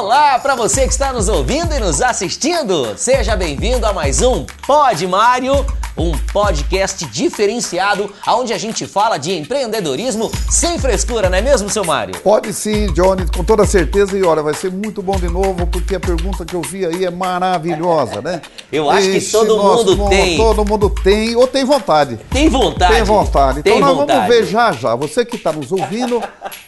Olá para você que está nos ouvindo e nos assistindo. Seja bem-vindo a mais um Pod Mário, um podcast diferenciado onde a gente fala de empreendedorismo sem frescura, não é mesmo, seu Mário? Pode sim, Johnny, com toda certeza. E olha, vai ser muito bom de novo, porque a pergunta que eu vi aí é maravilhosa, né? Eu acho Esse que todo mundo tem. Todo mundo tem, ou tem vontade. Tem vontade. Tem vontade. Então Tem nós vontade. vamos ver já já. Você que está nos ouvindo,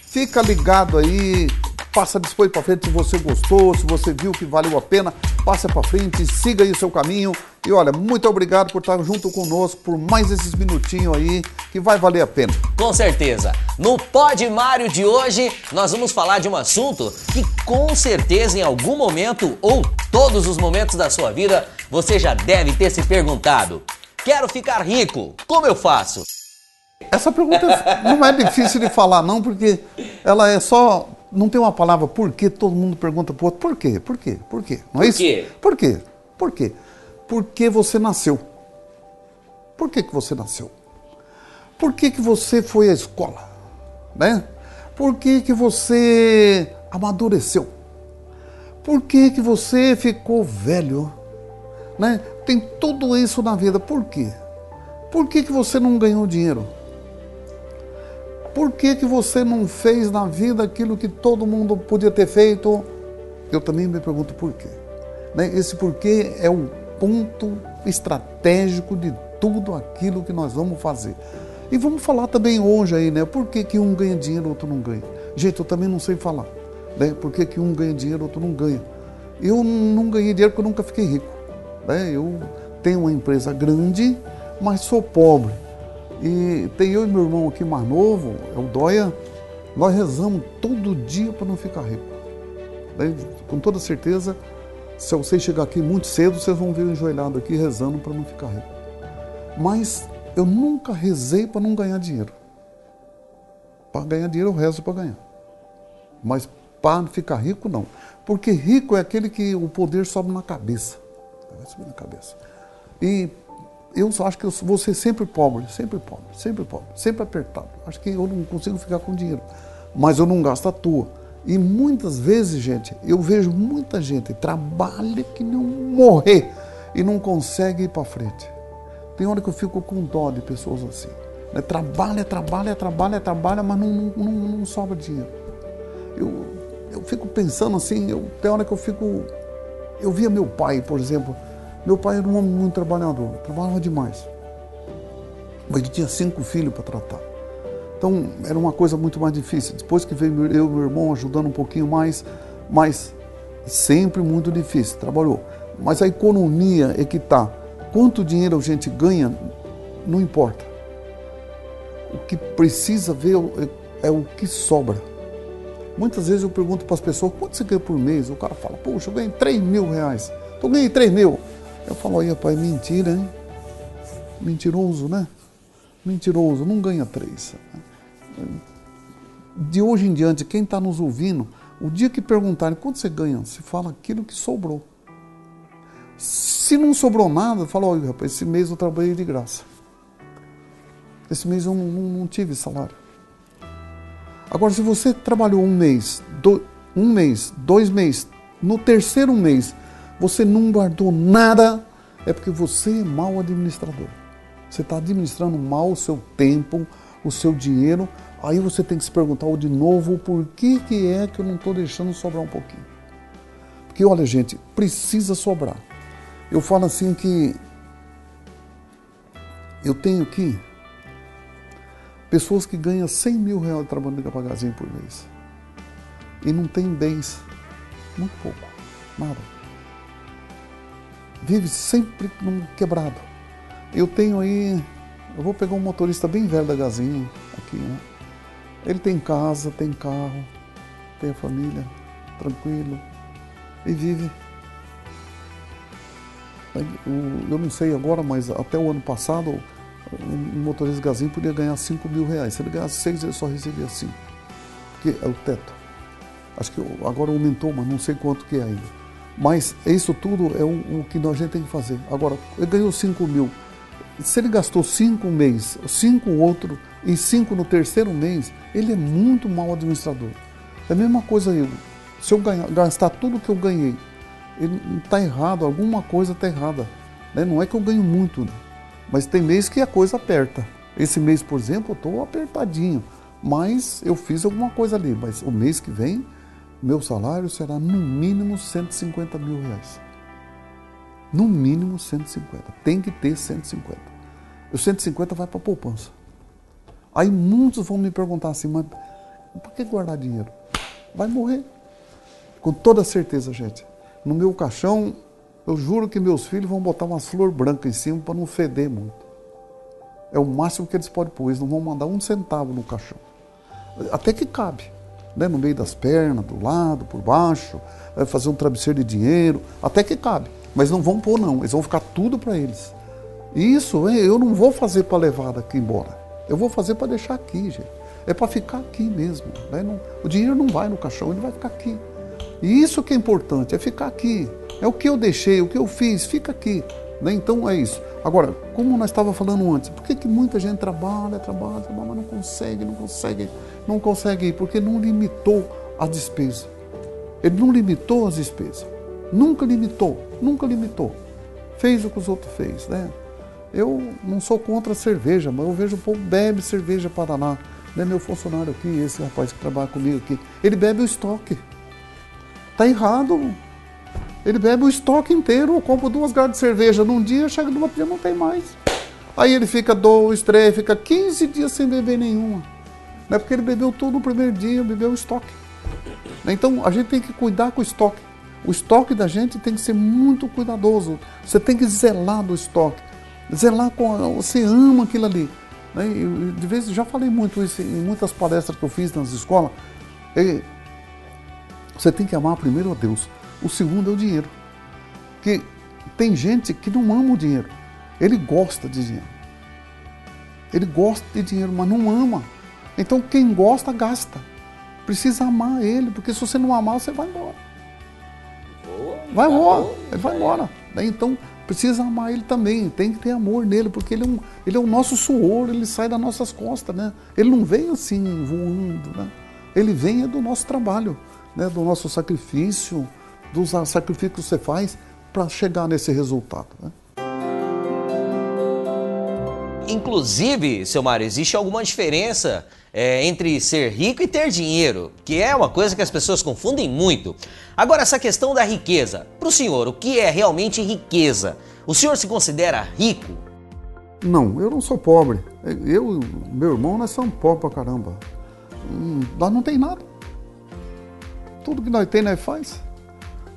fica ligado aí. Passa depois para frente se você gostou, se você viu que valeu a pena, passa para frente, siga aí o seu caminho. E olha, muito obrigado por estar junto conosco por mais esses minutinhos aí, que vai valer a pena. Com certeza. No Pod Mário de hoje, nós vamos falar de um assunto que com certeza em algum momento ou todos os momentos da sua vida você já deve ter se perguntado: quero ficar rico, como eu faço? Essa pergunta não é difícil de falar, não, porque ela é só. Não tem uma palavra por quê, todo mundo pergunta pro outro, por quê? Por quê? Por quê? Não é Por isso? quê? Por quê? Por quê? Porque você nasceu. Por que, que você nasceu? Por que, que você foi à escola? Né? Por que, que você amadureceu? Por que, que você ficou velho? Né? Tem tudo isso na vida. Por quê? Por que, que você não ganhou dinheiro? Por que, que você não fez na vida aquilo que todo mundo podia ter feito? Eu também me pergunto por quê. Né? Esse porquê é o ponto estratégico de tudo aquilo que nós vamos fazer. E vamos falar também hoje aí, né? Por que, que um ganha dinheiro e outro não ganha? Gente, eu também não sei falar. Né? Por que, que um ganha dinheiro e outro não ganha? Eu não ganhei dinheiro porque eu nunca fiquei rico. Né? Eu tenho uma empresa grande, mas sou pobre. E tem eu e meu irmão aqui mais novo, é o Dóia, nós rezamos todo dia para não ficar rico. Né? Com toda certeza, se vocês chegar aqui muito cedo, vocês vão ver enjoelhado aqui rezando para não ficar rico. Mas eu nunca rezei para não ganhar dinheiro. Para ganhar dinheiro eu rezo para ganhar. Mas para ficar rico não. Porque rico é aquele que o poder sobe na cabeça. Vai subir na cabeça. E eu acho que eu vou ser sempre pobre, sempre pobre, sempre pobre, sempre apertado. Acho que eu não consigo ficar com dinheiro. Mas eu não gasto à toa. E muitas vezes, gente, eu vejo muita gente trabalha que não morrer e não consegue ir para frente. Tem hora que eu fico com dó de pessoas assim. Né? Trabalha, trabalha, trabalha, trabalha, mas não, não, não, não sobra dinheiro. Eu, eu fico pensando assim, eu, tem hora que eu fico. Eu via meu pai, por exemplo. Meu pai era um homem muito trabalhador, trabalhava demais. Mas ele tinha cinco filhos para tratar. Então era uma coisa muito mais difícil. Depois que veio eu e meu irmão ajudando um pouquinho mais, mas sempre muito difícil, trabalhou. Mas a economia é que está. Quanto dinheiro a gente ganha, não importa. O que precisa ver é, é o que sobra. Muitas vezes eu pergunto para as pessoas, quanto você ganha por mês? O cara fala, poxa, eu ganhei 3 mil reais. Então eu ganhei 3 mil. Eu falo, aí, rapaz, mentira, hein? Mentiroso, né? Mentiroso, não ganha três. De hoje em diante, quem está nos ouvindo, o dia que perguntarem quanto você ganha, se fala aquilo que sobrou. Se não sobrou nada, fala, olha, rapaz, esse mês eu trabalhei de graça. Esse mês eu não, não, tive salário. Agora, se você trabalhou um mês, um mês, dois meses, no terceiro mês você não guardou nada, é porque você é mau administrador. Você está administrando mal o seu tempo, o seu dinheiro. Aí você tem que se perguntar de novo por que, que é que eu não estou deixando sobrar um pouquinho. Porque olha, gente, precisa sobrar. Eu falo assim que eu tenho aqui pessoas que ganham 100 mil reais trabalhando devagarzinho por mês. E não tem bens, muito pouco, nada vive sempre num quebrado. Eu tenho aí, eu vou pegar um motorista bem velho da Gazinha aqui, né? Ele tem casa, tem carro, tem a família, tranquilo, e vive. Eu não sei agora, mas até o ano passado, um motorista Gazinho podia ganhar 5 mil reais. Se ele ganhasse 6, ele só recebia 5, porque é o teto. Acho que agora aumentou, mas não sei quanto que é ainda. Mas isso tudo é o, o que a gente tem que fazer. Agora, ele ganhou 5 mil. Se ele gastou 5 um mês, 5 outro e 5 no terceiro mês, ele é muito mau administrador. É a mesma coisa eu. Se eu ganhar, gastar tudo que eu ganhei, está errado, alguma coisa está errada. Né? Não é que eu ganho muito, né? mas tem mês que a coisa aperta. Esse mês, por exemplo, eu estou apertadinho, mas eu fiz alguma coisa ali. Mas o mês que vem, meu salário será no mínimo 150 mil reais. No mínimo 150. Tem que ter 150. O 150 vai para a poupança. Aí muitos vão me perguntar assim, mas por que guardar dinheiro? Vai morrer. Com toda certeza, gente. No meu caixão, eu juro que meus filhos vão botar umas flor branca em cima para não feder muito. É o máximo que eles podem pôr. Eles não vão mandar um centavo no caixão. Até que cabe. Né? No meio das pernas, do lado, por baixo. Fazer um travesseiro de dinheiro. Até que cabe. Mas não vão pôr, não. Eles vão ficar tudo para eles. E isso eu não vou fazer para levar daqui embora. Eu vou fazer para deixar aqui, gente. É para ficar aqui mesmo. Né? Não, o dinheiro não vai no caixão, ele vai ficar aqui. E isso que é importante, é ficar aqui. É o que eu deixei, o que eu fiz, fica aqui. Né? Então é isso. Agora, como nós estávamos falando antes, por que, que muita gente trabalha, trabalha, trabalha, mas não consegue, não consegue, não consegue ir? Porque não limitou a despesa. Ele não limitou as despesas. Nunca limitou, nunca limitou. Fez o que os outros fez, né? Eu não sou contra a cerveja, mas eu vejo o povo bebe cerveja Paraná. Né? Meu funcionário aqui, esse rapaz que trabalha comigo aqui, ele bebe o estoque. Tá errado. Ele bebe o estoque inteiro, eu compro duas garrafas de cerveja num dia, chega outro dia não tem mais. Aí ele fica dois, três, fica 15 dias sem beber nenhuma. Não é porque ele bebeu tudo no primeiro dia, bebeu o estoque. Então a gente tem que cuidar com o estoque. O estoque da gente tem que ser muito cuidadoso. Você tem que zelar do estoque. Zelar com. Você ama aquilo ali. Né? De vez já falei muito isso em muitas palestras que eu fiz nas escolas. Você tem que amar primeiro a Deus. O segundo é o dinheiro. Que tem gente que não ama o dinheiro. Ele gosta de dinheiro. Ele gosta de dinheiro, mas não ama. Então quem gosta, gasta. Precisa amar ele, porque se você não amar, você vai embora. Vai embora, ele vai embora. Então precisa amar ele também, tem que ter amor nele, porque ele é, um, ele é o nosso suor, ele sai das nossas costas, né? Ele não vem assim voando, né? Ele vem é do nosso trabalho né, do nosso sacrifício, dos sacrifícios que você faz para chegar nesse resultado. Né? Inclusive, seu Mário, existe alguma diferença é, entre ser rico e ter dinheiro, que é uma coisa que as pessoas confundem muito. Agora, essa questão da riqueza. Para o senhor, o que é realmente riqueza? O senhor se considera rico? Não, eu não sou pobre. Eu meu irmão, nós somos pobres pra caramba. Hum, nós não tem nada. Tudo que nós temos, nós faz.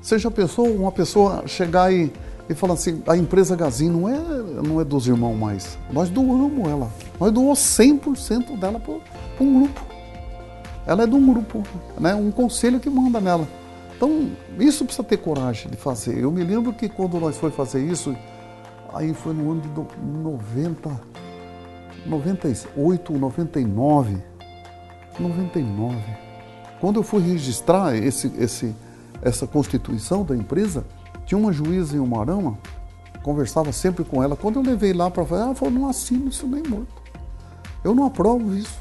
Seja pessoa, uma pessoa chegar e, e falar assim, a empresa Gazin não é, não é dos irmãos mais. Nós doamos ela. Nós doamos 100% dela para um grupo. Ela é de um grupo, né? um conselho que manda nela. Então, isso precisa ter coragem de fazer. Eu me lembro que quando nós foi fazer isso, aí foi no ano de 90, 98, 99, 99. Quando eu fui registrar esse, esse, essa constituição da empresa, tinha uma juíza em Umarama, conversava sempre com ela. Quando eu levei lá para fazer, ela falou: não assino isso nem morto. Eu não aprovo isso.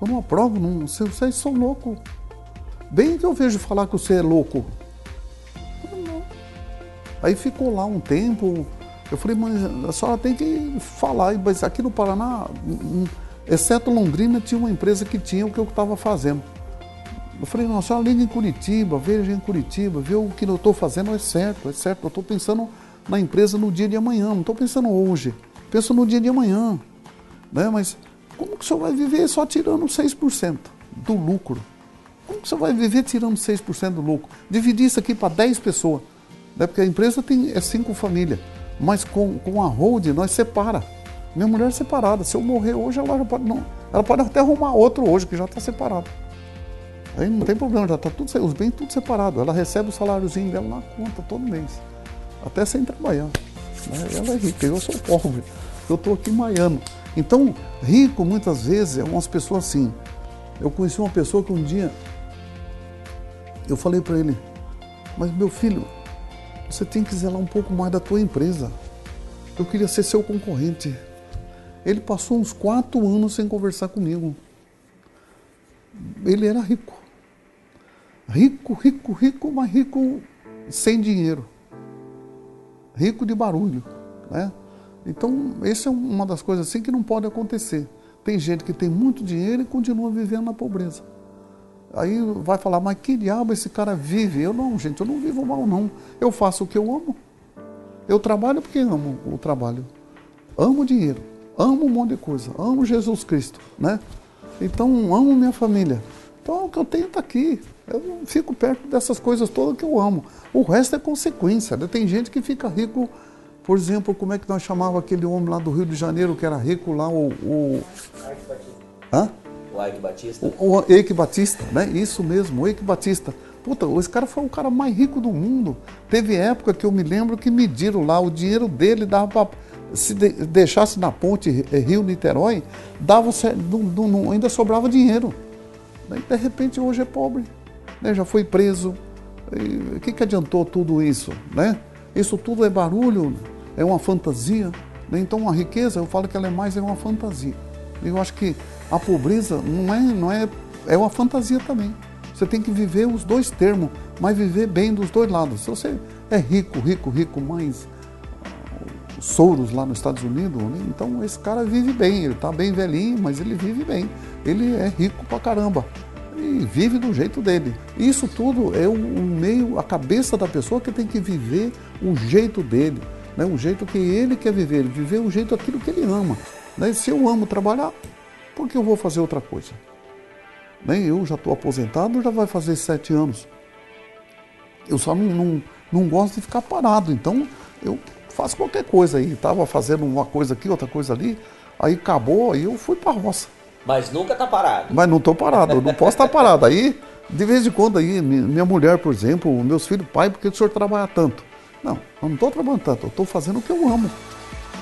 Eu não aprovo, não, vocês são loucos. Bem que eu vejo falar que você é louco. Não. Aí ficou lá um tempo. Eu falei, mas a senhora tem que falar. Mas aqui no Paraná, exceto Londrina, tinha uma empresa que tinha o que eu estava fazendo. Eu falei, não, a senhora liga em Curitiba, veja em Curitiba, vê o que eu estou fazendo é certo, é certo. Eu estou pensando na empresa no dia de amanhã, não estou pensando hoje, penso no dia de amanhã. Né? Mas como que o senhor vai viver só tirando 6% do lucro? Como que o senhor vai viver tirando 6% do lucro? Dividir isso aqui para 10 pessoas. Né? Porque a empresa tem é cinco famílias. Mas com, com a hold nós separa. Minha mulher é separada. Se eu morrer hoje, ela pode. Não, ela pode até arrumar outro hoje, que já está separado. Aí não tem problema, já está tudo, os bens tudo separado. Ela recebe o saláriozinho dela na conta todo mês. Até sem trabalhar. Né? Ela é rica, eu sou pobre. Eu estou aqui maiando. Então, rico muitas vezes é umas pessoas assim. Eu conheci uma pessoa que um dia eu falei para ele, mas meu filho, você tem que zelar um pouco mais da tua empresa. Eu queria ser seu concorrente. Ele passou uns quatro anos sem conversar comigo. Ele era rico. Rico, rico, rico, mas rico sem dinheiro. Rico de barulho. Né? Então, essa é uma das coisas assim que não pode acontecer. Tem gente que tem muito dinheiro e continua vivendo na pobreza. Aí vai falar, mas que diabo esse cara vive? Eu não, gente, eu não vivo mal, não. Eu faço o que eu amo. Eu trabalho porque amo o trabalho. Amo dinheiro, amo um monte de coisa, amo Jesus Cristo, né? Então, amo minha família. Então, o que eu tenho está aqui. Eu fico perto dessas coisas todas que eu amo. O resto é consequência. Né? Tem gente que fica rico, por exemplo, como é que nós chamava aquele homem lá do Rio de Janeiro que era rico lá, o. o... Hã? O Ike Batista. O, o Eike Batista, né? Isso mesmo, o Eike Batista. Puta, esse cara foi o cara mais rico do mundo. Teve época que eu me lembro que mediram lá, o dinheiro dele dava para. Se de, deixasse na ponte Rio-Niterói, dava, não, não, ainda sobrava dinheiro. Daí, de repente, hoje é pobre. Né? Já foi preso. O que, que adiantou tudo isso? Né? Isso tudo é barulho, é uma fantasia. Né? Então, a riqueza, eu falo que ela é mais é uma fantasia. Eu acho que a pobreza não é, não é, é uma fantasia também. Você tem que viver os dois termos, mas viver bem dos dois lados. Se você é rico, rico, rico, mais uh, Soros lá nos Estados Unidos, né? então esse cara vive bem, ele está bem velhinho, mas ele vive bem. Ele é rico pra caramba e vive do jeito dele. Isso tudo é o meio, a cabeça da pessoa que tem que viver o jeito dele, né? o jeito que ele quer viver, viver o jeito aquilo que ele ama. Né? Se eu amo trabalhar, por que eu vou fazer outra coisa? Nem eu já estou aposentado, já vai fazer sete anos. Eu só não, não, não gosto de ficar parado, então eu faço qualquer coisa aí. Estava fazendo uma coisa aqui, outra coisa ali, aí acabou, aí eu fui para a roça. Mas nunca está parado. Mas não estou parado, eu não posso estar tá parado. Aí, de vez em quando, aí, minha mulher, por exemplo, meus filhos, pai, por que o senhor trabalha tanto? Não, eu não estou trabalhando tanto, eu estou fazendo o que eu amo.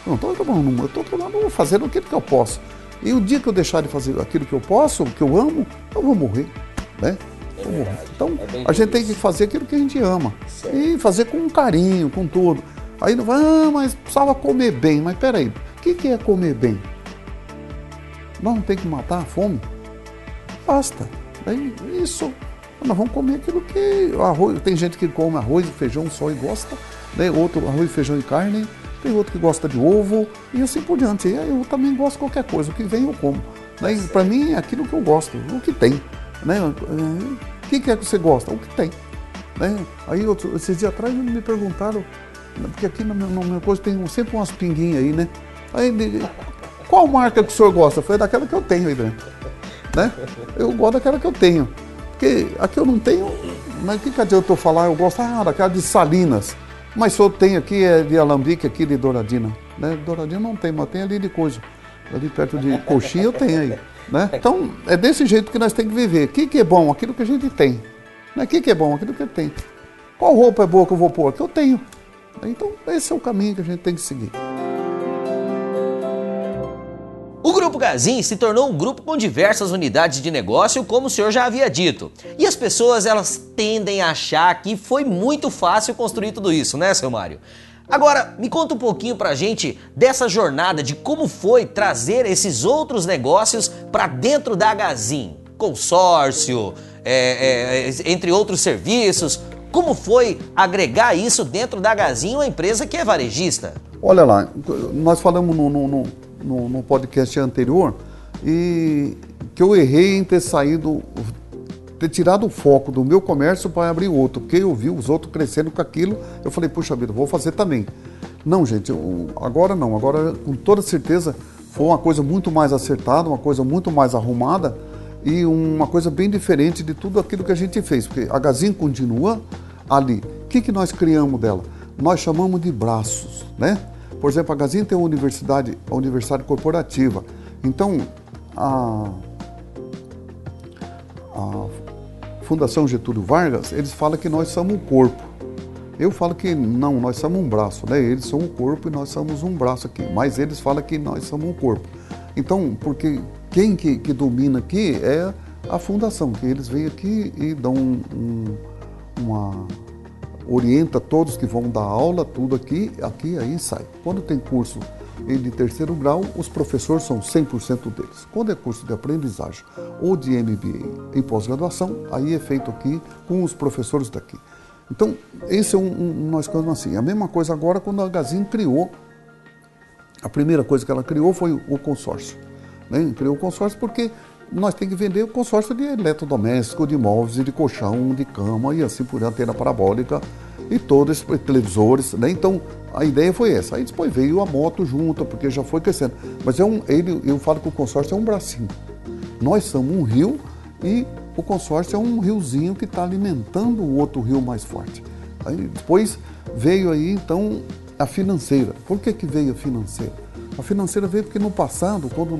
Eu não estou trabalhando, eu estou trabalhando, fazendo aquilo que eu posso. E o dia que eu deixar de fazer aquilo que eu posso, que eu amo, eu vou morrer. Né? É morrer. Então, é a gente tem que fazer aquilo que a gente ama. Certo. E fazer com carinho, com tudo. Aí não vai, ah, mas precisava comer bem. Mas peraí, o que, que é comer bem? Nós não tem que matar a fome? Basta. Aí, isso. Nós vamos comer aquilo que. Arroz, tem gente que come arroz e feijão só e gosta, né? outro arroz, feijão e carne tem outro que gosta de ovo e assim por diante. Eu também gosto de qualquer coisa, o que vem eu como. Né? Para mim é aquilo que eu gosto, o que tem. Né? O que, é que você gosta? O que tem. Né? Aí outro, esses dias atrás me perguntaram, porque aqui na minha, na minha coisa tem sempre umas pinguinhas aí, né? Aí, qual marca que o senhor gosta? Foi daquela que eu tenho dentro. Né? Eu gosto daquela que eu tenho. Porque aqui eu não tenho, mas o que, que adianta eu falar? Eu gosto ah, daquela de Salinas. Mas só tem aqui é de alambique, aqui de douradina. Né? Douradina não tem, mas tem ali de coisa. Ali perto de coxinha eu tenho aí. Né? Então, é desse jeito que nós temos que viver. O que, que é bom? Aquilo que a gente tem. Né? O que, que é bom? Aquilo que tem. Qual roupa é boa que eu vou pôr? Que eu tenho. Então, esse é o caminho que a gente tem que seguir. Grupo Gazin se tornou um grupo com diversas unidades de negócio, como o senhor já havia dito. E as pessoas elas tendem a achar que foi muito fácil construir tudo isso, né, seu Mário? Agora, me conta um pouquinho pra gente dessa jornada de como foi trazer esses outros negócios para dentro da Gazin. Consórcio, é, é, entre outros serviços. Como foi agregar isso dentro da Gazin, uma empresa que é varejista? Olha lá, nós falamos no, no, no no, no podcast anterior e que eu errei em ter saído, ter tirado o foco do meu comércio para abrir outro, porque eu vi os outros crescendo com aquilo, eu falei, puxa vida, vou fazer também. Não, gente, eu, agora não, agora com toda certeza foi uma coisa muito mais acertada, uma coisa muito mais arrumada e uma coisa bem diferente de tudo aquilo que a gente fez, porque a Gazin continua ali. O que, que nós criamos dela? Nós chamamos de braços, né? Por exemplo, a Gazin tem uma universidade, a universidade corporativa. Então, a, a Fundação Getúlio Vargas, eles falam que nós somos um corpo. Eu falo que não, nós somos um braço, né? Eles são um corpo e nós somos um braço aqui. Mas eles falam que nós somos um corpo. Então, porque quem que, que domina aqui é a fundação, que eles vêm aqui e dão um, um, uma orienta todos que vão dar aula, tudo aqui, aqui aí sai. Quando tem curso de terceiro grau, os professores são 100% deles. Quando é curso de aprendizagem ou de MBA em pós-graduação, aí é feito aqui com os professores daqui. Então, esse é um, um nós ficamos assim. A mesma coisa agora quando a Gazin criou, a primeira coisa que ela criou foi o consórcio. Né? Criou o consórcio porque nós temos que vender o consórcio de eletrodoméstico, de móveis, de colchão, de cama e assim por antena parabólica e todos os televisores, né? Então a ideia foi essa. Aí depois veio a moto junto, porque já foi crescendo. Mas é um, ele, eu falo que o consórcio é um bracinho. Nós somos um rio e o consórcio é um riozinho que está alimentando o outro rio mais forte. Aí depois veio aí então a financeira. Por que, que veio a financeira? A financeira veio porque no passado, quando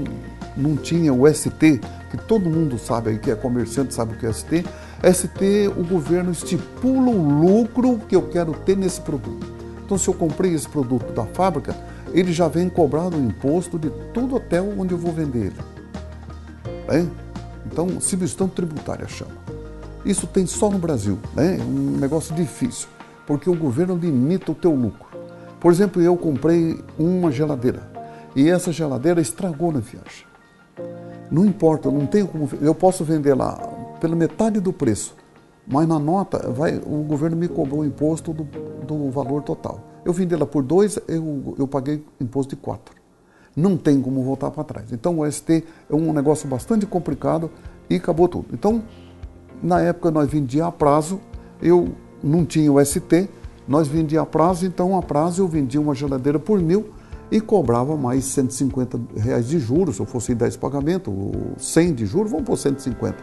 não tinha o ST, que todo mundo sabe aí que é comerciante, sabe o que é ST, ST o governo estipula o lucro que eu quero ter nesse produto. Então se eu comprei esse produto da fábrica, ele já vem cobrado o imposto de todo hotel onde eu vou vender ele. É? Então, substituição tributária chama. Isso tem só no Brasil, né? um negócio difícil, porque o governo limita o teu lucro. Por exemplo, eu comprei uma geladeira e essa geladeira estragou na viagem. Não importa, não tenho como. Eu posso vender lá pela metade do preço, mas na nota vai, o governo me cobrou o imposto do, do valor total. Eu vendi ela por dois, eu, eu paguei imposto de quatro. Não tem como voltar para trás. Então o ST é um negócio bastante complicado e acabou tudo. Então, na época nós vendia a prazo, eu não tinha o ST, nós vendia a prazo, então a prazo eu vendia uma geladeira por mil e cobrava mais 150 reais de juros, se eu fosse em 10 pagamentos, 100 de juros, vamos por 150.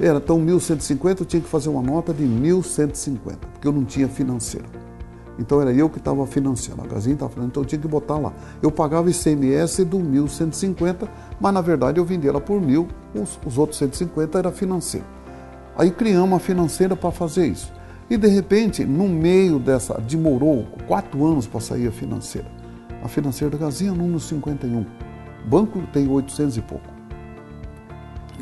Era, então 1.150 eu tinha que fazer uma nota de 1.150, porque eu não tinha financeiro. Então era eu que estava financiando, a Gazinha estava financiando, então eu tinha que botar lá. Eu pagava ICMS do 1.150, mas na verdade eu vendia ela por mil, os, os outros 150 era financeiro. Aí criamos a financeira para fazer isso. E de repente, no meio dessa, demorou quatro anos para sair a financeira. A financeira da Gazinha é número 51. O banco tem 800 e pouco.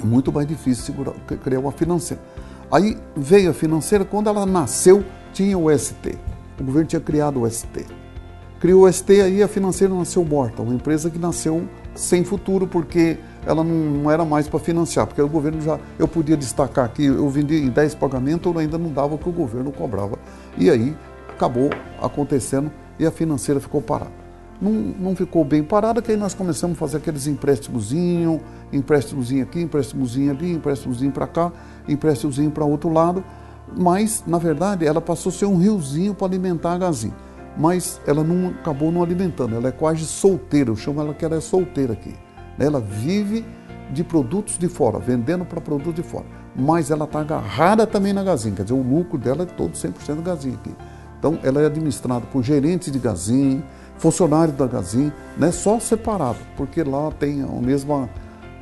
É muito mais difícil segurar, criar uma financeira. Aí veio a financeira, quando ela nasceu, tinha o ST. O governo tinha criado o ST. Criou o ST, aí a financeira nasceu morta, uma empresa que nasceu sem futuro, porque ela não, era mais para financiar, porque o governo já. Eu podia destacar que eu vendi em 10 pagamentos, ainda não dava o que o governo cobrava. E aí acabou acontecendo e a financeira ficou parada não, não ficou bem parada, que aí nós começamos a fazer aqueles empréstimos, empréstimos aqui, empréstimos ali, empréstimos para cá, empréstimos para outro lado, mas, na verdade, ela passou a ser um riozinho para alimentar a Gazin. Mas ela não acabou não alimentando, ela é quase solteira, eu chamo ela que ela é solteira aqui. Ela vive de produtos de fora, vendendo para produtos de fora. Mas ela está agarrada também na Gazin, quer dizer, o lucro dela é todo 100% Gazin aqui. Então, ela é administrada por gerentes de Gazin, funcionário da Gazin, né, só separado, porque lá tem o mesmo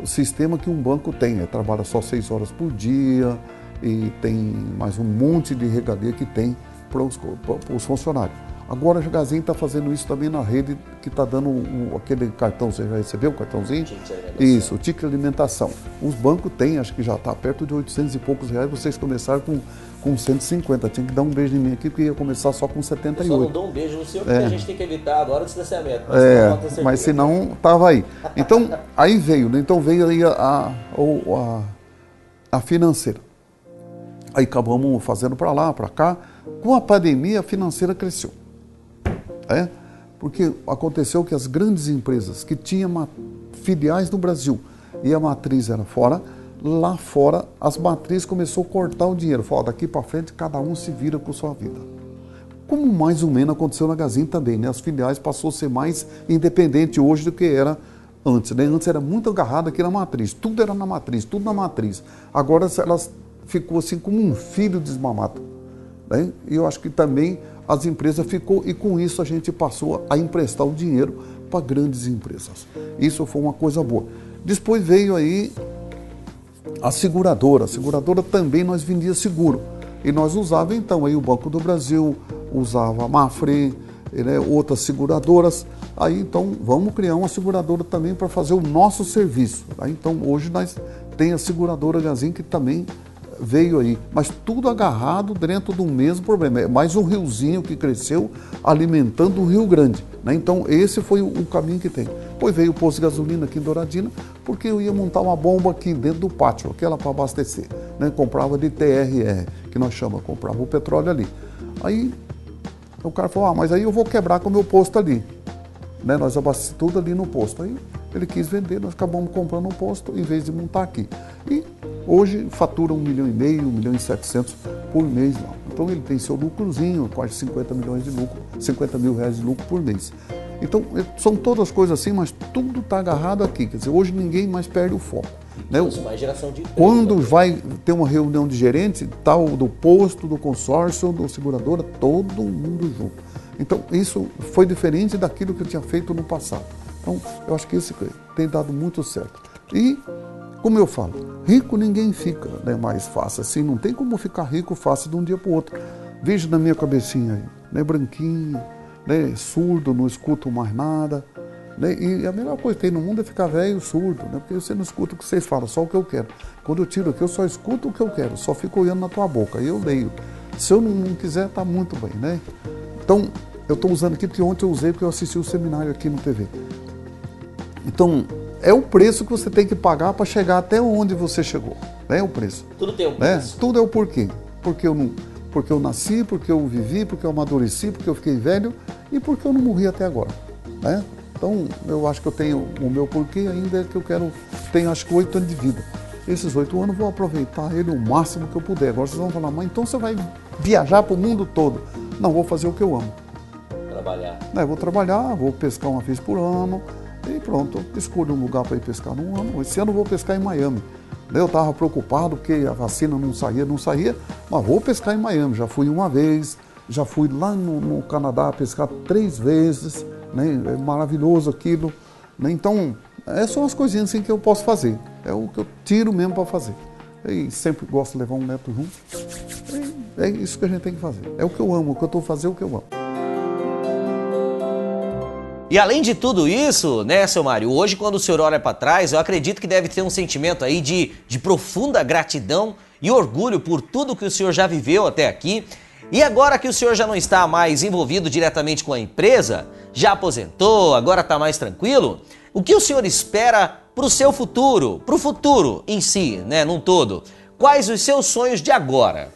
sistema que um banco tem, né, trabalha só seis horas por dia e tem mais um monte de regalia que tem para os, para os funcionários. Agora a Gazin está fazendo isso também na rede que está dando o, aquele cartão, você já recebeu o cartãozinho? Isso, o ticket de alimentação. Os bancos têm, acho que já está perto de 800 e poucos reais, vocês começaram com, com 150. Tinha que dar um beijo em mim aqui, porque ia começar só com 78. Eu só não dou um beijo no senhor, porque é. a gente tem que evitar agora o distanciamento. Mas é, mas se não, estava aí. Então, aí veio, né? Então veio aí a, a, a, a financeira. Aí acabamos fazendo para lá, para cá. Com a pandemia, a financeira cresceu. É? Porque aconteceu que as grandes empresas que tinham filiais no Brasil e a matriz era fora, lá fora as matrizes começou a cortar o dinheiro. Falou, daqui para frente cada um se vira com sua vida. Como mais ou menos aconteceu na Gazin também, né? As filiais passou a ser mais independente hoje do que era antes, né? Antes era muito agarrada aqui na matriz, tudo era na matriz, tudo na matriz. Agora elas ficou assim como um filho desmamado. Né? E eu acho que também as empresas ficou e com isso a gente passou a emprestar o dinheiro para grandes empresas. Isso foi uma coisa boa. Depois veio aí a seguradora. A seguradora também nós vendia seguro. E nós usava então aí o Banco do Brasil, usava a Mafre, né, outras seguradoras. Aí então vamos criar uma seguradora também para fazer o nosso serviço. Aí, então hoje nós tem a seguradora Gazin que também veio aí, mas tudo agarrado dentro do mesmo problema. É mais um riozinho que cresceu alimentando o Rio Grande. Né? Então, esse foi o caminho que tem. Depois veio o posto de gasolina aqui em Douradina, porque eu ia montar uma bomba aqui dentro do pátio, aquela para abastecer. Né? Comprava de TRR, que nós chamamos, comprava o petróleo ali. Aí o cara falou, ah, mas aí eu vou quebrar com o meu posto ali. Né? Nós abastecemos tudo ali no posto. Aí ele quis vender, nós acabamos comprando um posto em vez de montar aqui. E hoje fatura um milhão e meio, um milhão e setecentos por mês lá. Então ele tem seu lucrozinho, quase 50 milhões de lucro, 50 mil reais de lucro por mês. Então é, são todas coisas assim, mas tudo está agarrado aqui. Quer dizer, hoje ninguém mais perde o foco. Né? Quando vai ter uma reunião de gerente, tal do posto, do consórcio, do seguradora, todo mundo junto. Então isso foi diferente daquilo que eu tinha feito no passado. Então, eu acho que isso tem dado muito certo. E, como eu falo, rico ninguém fica né, mais fácil assim, não tem como ficar rico fácil de um dia para o outro. Veja na minha cabecinha aí, né, branquinho, né, surdo, não escuto mais nada. Né, e a melhor coisa que tem no mundo é ficar velho surdo, né, porque você não escuta o que vocês falam, só o que eu quero. Quando eu tiro aqui, eu só escuto o que eu quero, só fico olhando na tua boca, e eu leio. Se eu não, não quiser, tá muito bem, né? Então, eu estou usando aqui porque ontem eu usei porque eu assisti o seminário aqui no TV. Então, é o preço que você tem que pagar para chegar até onde você chegou. É o preço. Tudo tem um né? preço. Né? Tudo é o porquê. Porque eu, não, porque eu nasci, porque eu vivi, porque eu amadureci, porque eu fiquei velho e porque eu não morri até agora. Né? Então, eu acho que eu tenho o meu porquê ainda é que eu quero, tenho acho que oito anos de vida. Esses oito anos vou aproveitar ele o máximo que eu puder. Agora vocês vão falar, mas então você vai viajar para o mundo todo. Não, vou fazer o que eu amo. Trabalhar. É, vou trabalhar, vou pescar uma vez por ano, e pronto, escolho um lugar para ir pescar num ano. Esse ano eu vou pescar em Miami. Eu estava preocupado porque a vacina não saía, não saía, mas vou pescar em Miami. Já fui uma vez, já fui lá no, no Canadá pescar três vezes, né? é maravilhoso aquilo. Né? Então, é só as coisinhas assim que eu posso fazer. É o que eu tiro mesmo para fazer. E sempre gosto de levar um neto junto. É, é isso que a gente tem que fazer. É o que eu amo, o que eu estou fazendo, é o que eu amo. E além de tudo isso, né, seu Mário, hoje quando o senhor olha para trás, eu acredito que deve ter um sentimento aí de, de profunda gratidão e orgulho por tudo que o senhor já viveu até aqui. E agora que o senhor já não está mais envolvido diretamente com a empresa, já aposentou, agora está mais tranquilo, o que o senhor espera para o seu futuro, para o futuro em si, né, num todo? Quais os seus sonhos de agora?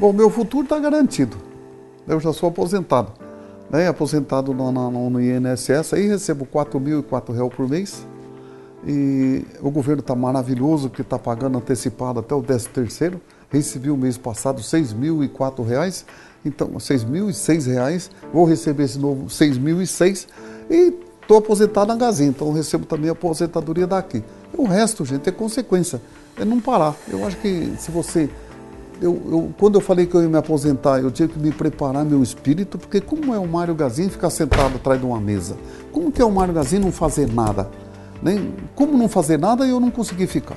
Bom, meu futuro está garantido. Eu já sou aposentado né, aposentado no, no, no INSS, aí recebo R$ 4.004 por mês. E o governo está maravilhoso, porque está pagando antecipado até o 13 terceiro. Recebi o mês passado R$ 6.004, então R$ 6.006. Vou receber esse novo R$ 6.006 e estou aposentado na Gazin, então recebo também a aposentadoria daqui. O resto, gente, é consequência, é não parar. Eu acho que se você eu, eu, quando eu falei que eu ia me aposentar, eu tinha que me preparar meu espírito, porque como é o Mário Gazin ficar sentado atrás de uma mesa? Como que é o Mário Gazin não fazer nada? Nem, como não fazer nada eu não consegui ficar.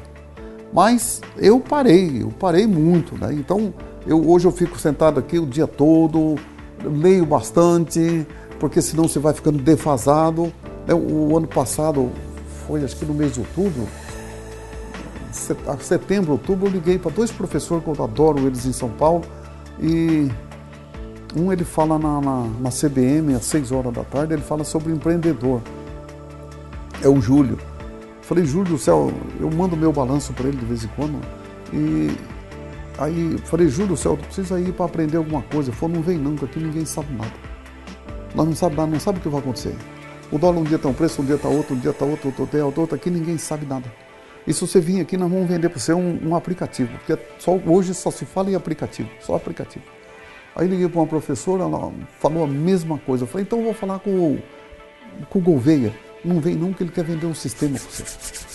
Mas eu parei, eu parei muito. Né? Então, eu, hoje eu fico sentado aqui o dia todo, leio bastante, porque senão você vai ficando defasado. O, o ano passado, foi acho que no mês de outubro, setembro, outubro, eu liguei para dois professores que eu adoro eles em São Paulo e um ele fala na, na, na CBM às 6 horas da tarde, ele fala sobre empreendedor. É o Júlio. Falei, Júlio céu, eu mando meu balanço para ele de vez em quando. E aí falei, Júlio céu, tu precisa ir para aprender alguma coisa. Falou, não vem não, porque aqui ninguém sabe nada. Nós não sabemos nada, não sabe o que vai acontecer. O dólar um dia está um preço, um dia está outro, um dia está outro, outro, outro, outro, aqui ninguém sabe nada. E se você vir aqui, nós vamos vender para você um, um, aplicativo, porque só, hoje só se fala em aplicativo, só aplicativo. Aí liguei para uma professora, ela falou a mesma coisa. Eu falei, então eu vou falar com o, com o Gouveia. Não vem não, que ele quer vender um sistema para você.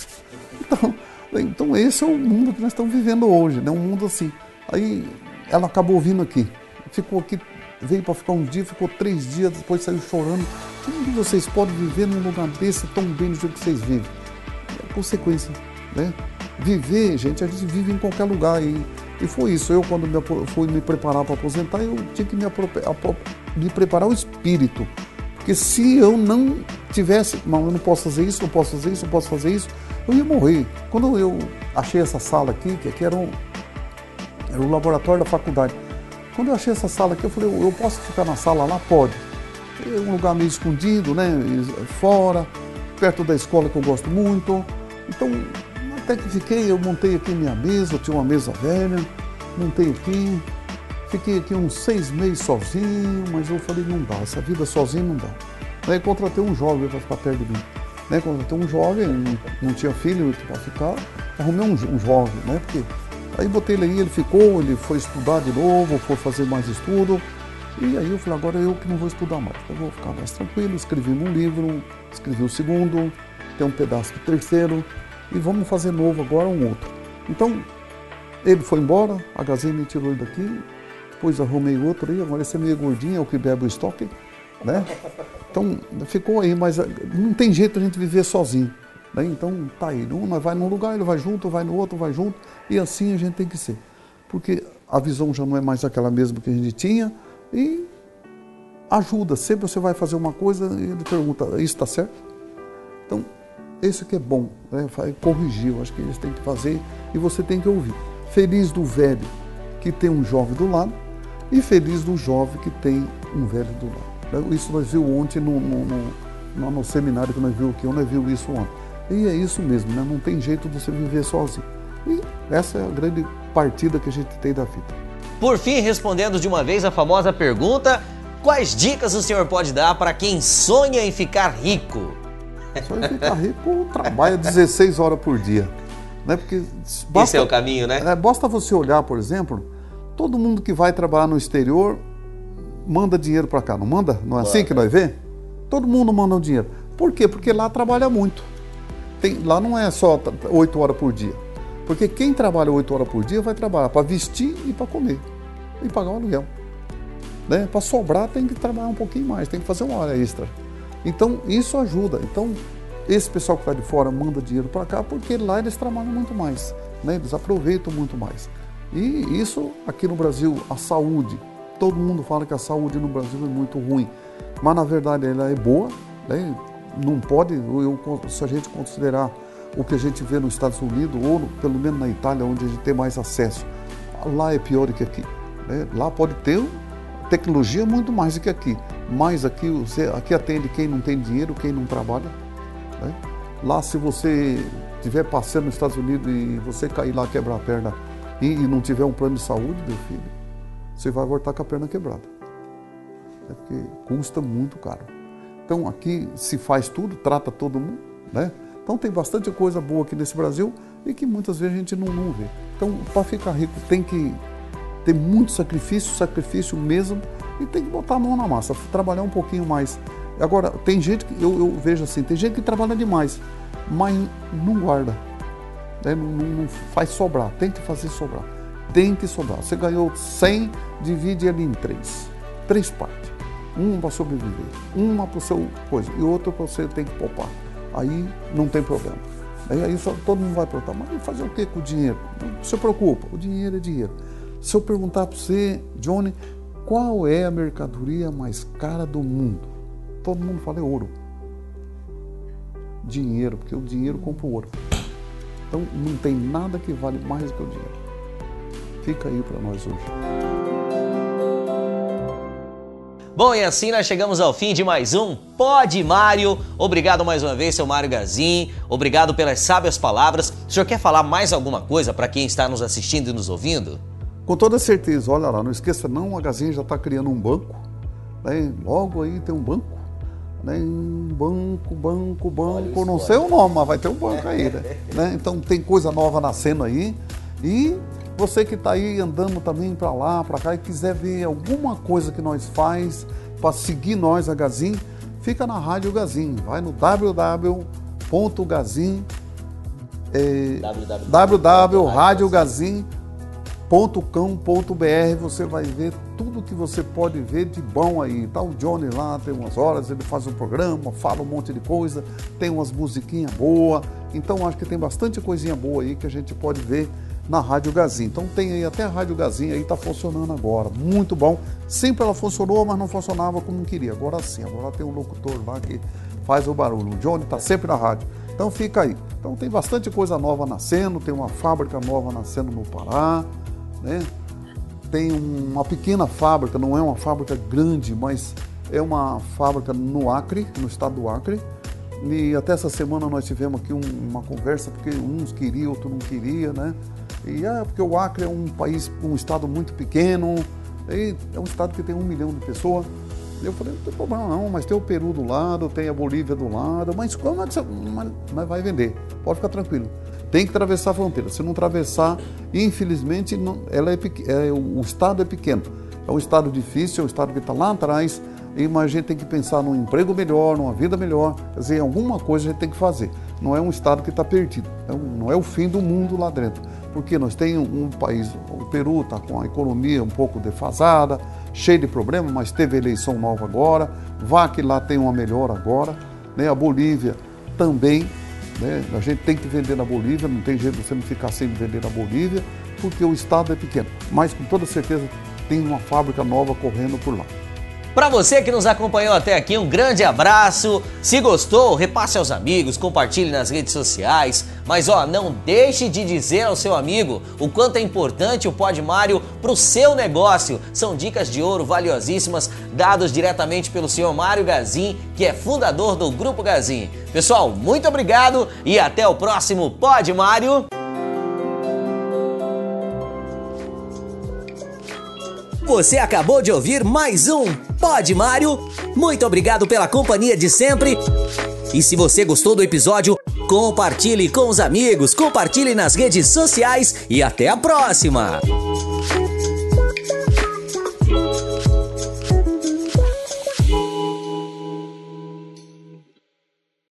Então, então esse é o mundo que nós estamos vivendo hoje, né? um mundo assim. Aí ela acabou vindo aqui, ficou aqui, veio para ficar um dia, ficou três dias, depois saiu chorando. Como vocês podem viver num lugar desse tão bem do jeito que vocês vivem? É consequência. Né? Viver, gente, a gente vive em qualquer lugar. E, e foi isso. Eu, quando me, fui me preparar para aposentar, eu tinha que me, me preparar o espírito. Porque se eu não tivesse, não, eu não posso fazer isso, não posso fazer isso, não posso fazer isso, eu ia morrer. Quando eu achei essa sala aqui, que aqui era um, Era o laboratório da faculdade. Quando eu achei essa sala aqui, eu falei, eu posso ficar na sala lá? Pode. É um lugar meio escondido, né? Fora, perto da escola que eu gosto muito. Então, até que fiquei, eu montei aqui minha mesa, tinha uma mesa velha, montei aqui, fiquei aqui uns seis meses sozinho, mas eu falei, não dá, essa vida sozinho não dá. Aí contratei um jovem para ficar perto de mim. Né? Contratei um jovem, não, tinha filho para ficar, arrumei um, um, jovem, né? Porque aí botei ele aí, ele ficou, ele foi estudar de novo, foi fazer mais estudo. E aí eu falei, agora eu que não vou estudar mais, eu vou ficar mais tranquilo, escrevi um livro, escrevi o segundo, tem um pedaço do terceiro, e vamos fazer novo agora um outro. Então, ele foi embora, a Gazine tirou ele daqui, depois arrumei outro aí, agora esse é meio gordinho, é o que bebe o estoque, né? Então, ficou aí, mas eh, não tem jeito a gente viver sozinho. Né? Então, tá aí, um vai num lugar, ele vai junto, vai no outro, vai junto, e assim a gente tem que ser. Porque a visão já não é mais aquela mesma que a gente tinha, e ajuda. Sempre você vai fazer uma coisa e ele pergunta, isso está certo? Então, isso que é bom, né? corrigir, eu acho que eles têm que fazer e você tem que ouvir. Feliz do velho que tem um jovem do lado e feliz do jovem que tem um velho do lado. Isso nós viu ontem no, no, no, no seminário que nós viu aqui, nós viu isso ontem. E é isso mesmo, né? não tem jeito de você viver sozinho. E essa é a grande partida que a gente tem da vida. Por fim, respondendo de uma vez a famosa pergunta: quais dicas o senhor pode dar para quem sonha em ficar rico? Em ficar rico trabalha 16 horas por dia. Né? Porque basta, Esse é o caminho, né? É, basta você olhar, por exemplo, todo mundo que vai trabalhar no exterior manda dinheiro para cá, não manda? Não é assim que nós vê? Todo mundo manda um dinheiro. Por quê? Porque lá trabalha muito. Tem, lá não é só 8 horas por dia. Porque quem trabalha oito horas por dia vai trabalhar para vestir e para comer e pagar o aluguel. Né? Para sobrar tem que trabalhar um pouquinho mais, tem que fazer uma hora extra. Então isso ajuda. Então esse pessoal que está de fora manda dinheiro para cá porque lá eles trabalham muito mais, né? eles aproveitam muito mais. E isso aqui no Brasil, a saúde, todo mundo fala que a saúde no Brasil é muito ruim, mas na verdade ela é boa, né? não pode, eu, se a gente considerar o que a gente vê nos Estados Unidos ou pelo menos na Itália, onde a gente tem mais acesso. Lá é pior do que aqui. Né? Lá pode ter tecnologia muito mais do que aqui. Mas aqui, você, aqui atende quem não tem dinheiro, quem não trabalha. Né? Lá, se você estiver passando nos Estados Unidos e você cair lá, quebrar a perna e, e, não tiver um plano de saúde, meu filho, você vai voltar com a perna quebrada. É porque custa muito caro. Então aqui se faz tudo, trata todo mundo, né? Então tem bastante coisa boa aqui nesse Brasil e que muitas vezes a gente não, não vê. Então, para ficar rico tem que ter muito sacrifício, sacrifício mesmo, e tem que botar a mão na massa, trabalhar um pouquinho mais. Agora, tem gente que eu, eu vejo assim, tem gente que trabalha demais, mas não guarda, né? não, não, não faz sobrar, tem que fazer sobrar, tem que sobrar. Você ganhou 100, divide ele em três, três partes. Uma para sobreviver, uma para o seu coisa e outra para você tem que poupar aí não tem problema. Aí, só, todo mundo vai perguntar, mas fazer o que com o dinheiro? Não se preocupa, o dinheiro é dinheiro. Se eu perguntar para você, Johnny, qual é a mercadoria mais cara do mundo? Todo mundo fala é ouro. Dinheiro, porque o dinheiro compra o ouro. Então não tem nada que vale mais do que o dinheiro. Fica aí para nós hoje. Bom, e assim nós chegamos ao fim de mais um Pode Mário. Obrigado mais uma vez, seu Mário Gazin. Obrigado pelas sábias palavras. O senhor quer falar mais alguma coisa para quem está nos assistindo e nos ouvindo? Com toda certeza. Olha lá, não esqueça não, a Gazin já está criando um banco. Né? Logo aí tem um banco. Né? Banco, banco, banco, não sei o nome, mas vai ter um banco aí. Né? né? Então tem coisa nova nascendo aí. E você que está aí andando também para lá, para cá e quiser ver alguma coisa que nós faz para seguir nós, a Gazin, fica na Rádio Gazin. Vai no www.gazin é, www.radiogazin.com.br você vai ver tudo que você pode ver de bom aí. Tá o Johnny lá, tem umas horas, ele faz um programa, fala um monte de coisa, tem umas musiquinhas boas. Então acho que tem bastante coisinha boa aí que a gente pode ver na Rádio Gazin. Então tem aí até a Rádio Gazin aí está funcionando agora, muito bom. Sempre ela funcionou, mas não funcionava como queria. Agora sim, agora tem um locutor lá que faz o barulho. O Johnny está sempre na rádio. Então fica aí. Então tem bastante coisa nova nascendo, tem uma fábrica nova nascendo no Pará, né? tem uma pequena fábrica, não é uma fábrica grande, mas é uma fábrica no Acre, no estado do Acre. E até essa semana nós tivemos aqui um, uma conversa, porque uns queriam, outros não queriam, né? E é porque o Acre é um país, um estado muito pequeno, é um estado que tem um milhão de pessoas. Eu falei, não tem problema não, mas tem o Peru do lado, tem a Bolívia do lado, mas como é que você mas, mas vai vender? Pode ficar tranquilo. Tem que atravessar a fronteira. Se não atravessar, infelizmente, não, ela é, é, o estado é pequeno. É um estado difícil, é um estado que está lá atrás, e, mas a gente tem que pensar num emprego melhor, numa vida melhor. Quer dizer, alguma coisa a gente tem que fazer. Não é um estado que está perdido. É um, não é o fim do mundo lá dentro. Porque nós temos um país, o Peru está com a economia um pouco defasada, cheio de problemas, mas teve eleição nova agora. Vá que lá tem uma melhor agora. Né? A Bolívia também. Né? A gente tem que vender na Bolívia, não tem jeito de você não ficar sem vender na Bolívia, porque o estado é pequeno. Mas com toda certeza tem uma fábrica nova correndo por lá. Para você que nos acompanhou até aqui, um grande abraço. Se gostou, repasse aos amigos, compartilhe nas redes sociais. Mas ó, não deixe de dizer ao seu amigo o quanto é importante o Pod Mário para o seu negócio. São dicas de ouro valiosíssimas dados diretamente pelo senhor Mário Gazin, que é fundador do Grupo Gazin. Pessoal, muito obrigado e até o próximo Pod Mário. Você acabou de ouvir mais um Pod Mário. Muito obrigado pela companhia de sempre. E se você gostou do episódio, compartilhe com os amigos, compartilhe nas redes sociais e até a próxima.